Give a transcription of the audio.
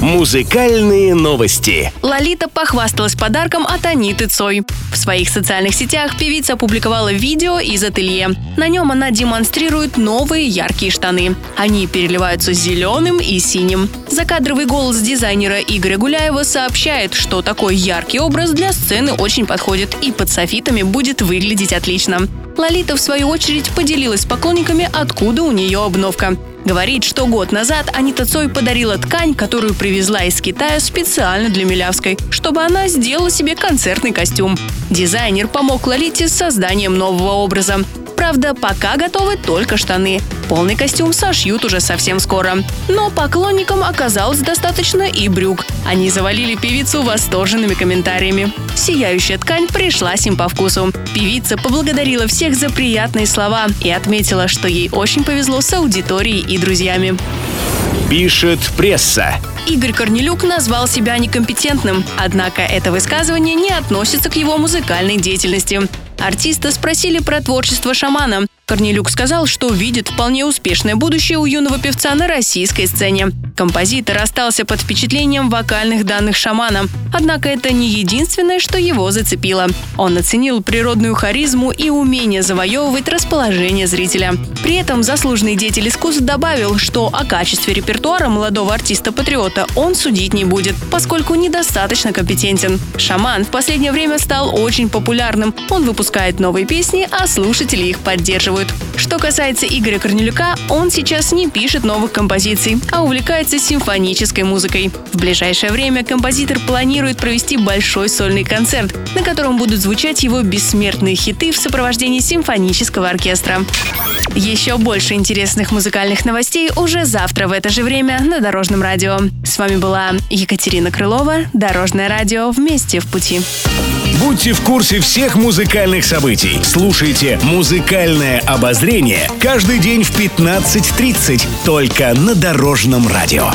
Музыкальные новости. Лолита похвасталась подарком от Аниты Цой. В своих социальных сетях певица опубликовала видео из ателье. На нем она демонстрирует новые яркие штаны. Они переливаются зеленым и синим. Закадровый голос дизайнера Игоря Гуляева сообщает, что такой яркий образ для сцены очень подходит и под софитами будет выглядеть отлично. Лолита, в свою очередь, поделилась с поклонниками, откуда у нее обновка. Говорит, что год назад Анита Цой подарила ткань, которую привезла из Китая специально для Милявской, чтобы она сделала себе концертный костюм. Дизайнер помог Лолите с созданием нового образа. Правда, пока готовы только штаны. Полный костюм сошьют уже совсем скоро. Но поклонникам оказалось достаточно и брюк. Они завалили певицу восторженными комментариями. Сияющая ткань пришлась им по вкусу. Певица поблагодарила всех за приятные слова и отметила, что ей очень повезло с аудиторией и друзьями. Пишет пресса. Игорь Корнелюк назвал себя некомпетентным, однако это высказывание не относится к его музыкальной деятельности. Артиста спросили про творчество шамана. Корнелюк сказал, что видит вполне успешное будущее у юного певца на российской сцене. Композитор остался под впечатлением вокальных данных шамана. Однако это не единственное, что его зацепило. Он оценил природную харизму и умение завоевывать расположение зрителя. При этом заслуженный деятель искусств добавил, что о качестве репертуара молодого артиста-патриота он судить не будет, поскольку недостаточно компетентен. Шаман в последнее время стал очень популярным. Он выпускает новые песни, а слушатели их поддерживают. Что касается Игоря Корнелюка, он сейчас не пишет новых композиций, а увлекается симфонической музыкой. В ближайшее время композитор планирует провести большой сольный концерт, на котором будут звучать его бессмертные хиты в сопровождении симфонического оркестра. Еще больше интересных музыкальных новостей уже завтра в это же время на Дорожном радио. С вами была Екатерина Крылова, Дорожное радио «Вместе в пути». Будьте в курсе всех музыкальных событий. Слушайте «Музыкальное обозрение» каждый день в 15.30 только на Дорожном радио.